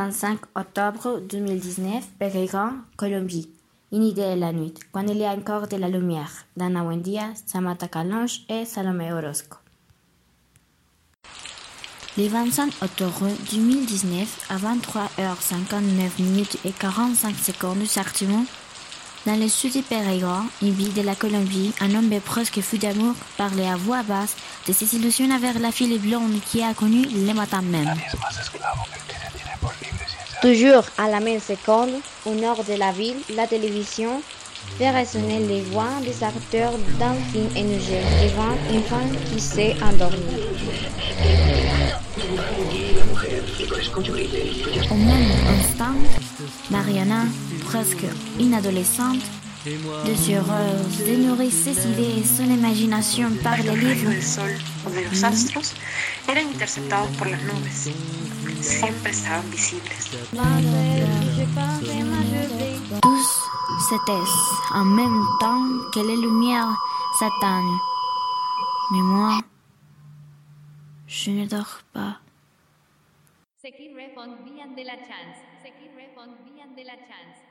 25 octobre 2019, Peregrine, Colombie. Une idée la nuit, quand il y a encore de la lumière. Dana Wendia, Samantha Calonge et Salomé Orozco. Le 25 octobre 2019, à 23h59 minutes et 45 secondes exactement, dans le sud du Périgord, une ville de la Colombie, un homme presque fou d'amour parlait à voix basse de ses illusions avec la fille blonde qui a connu le matin même. Toujours à la même seconde, au nord de la ville, la télévision fait résonner les voix des acteurs d'un film énergique devant une femme qui s'est endormie. Au même instant, Mariana, presque une adolescente, désireuse de nourrir ses idées et son imagination par les livres, del sol o de los astros eran interceptados por las nubes. Siempre estaban visibles. tous s'éteissent en même temps que les lumières s'éteignent. Mais moi, je ne dors pas. De la Chance. De la Chance.